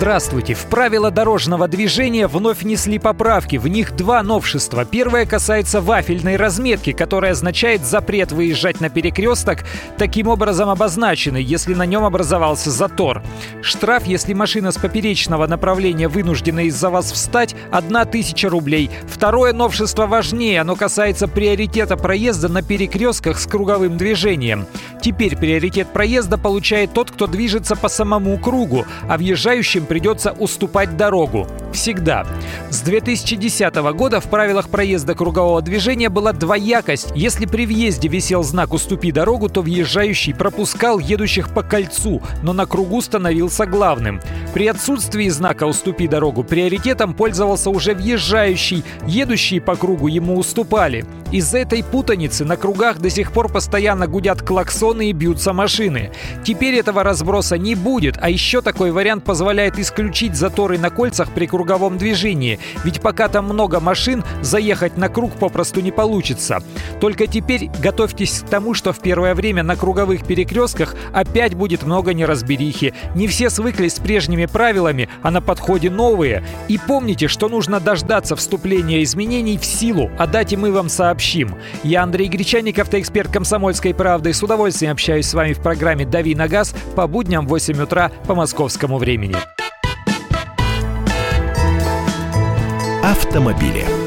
Здравствуйте! В правила дорожного движения вновь внесли поправки. В них два новшества. Первое касается вафельной разметки, которая означает запрет выезжать на перекресток, таким образом обозначенный, если на нем образовался затор. Штраф, если машина с поперечного направления вынуждена из-за вас встать, 1000 рублей. Второе новшество важнее. Оно касается приоритета проезда на перекрестках с круговым движением. Теперь приоритет проезда получает тот, кто движется по самому кругу, а въезжающим придется уступать дорогу. Всегда. С 2010 года в правилах проезда кругового движения была двоякость. Если при въезде висел знак «Уступи дорогу», то въезжающий пропускал едущих по кольцу, но на кругу становился главным. При отсутствии знака «Уступи дорогу» приоритетом пользовался уже въезжающий, едущие по кругу ему уступали. Из-за этой путаницы на кругах до сих пор постоянно гудят клаксоны и бьются машины. Теперь этого разброса не будет, а еще такой вариант позволяет исключить заторы на кольцах при круговом движении, ведь пока там много машин, заехать на круг попросту не получится. Только теперь готовьтесь к тому, что в первое время на круговых перекрестках опять будет много неразберихи. Не все свыклись с прежними правилами, а на подходе новые. И помните, что нужно дождаться вступления изменений в силу, а дате мы вам сообщим. Я Андрей Гречаник, автоэксперт «Комсомольской правды». С удовольствием общаюсь с вами в программе «Дави на газ» по будням в 8 утра по московскому времени. Автомобили.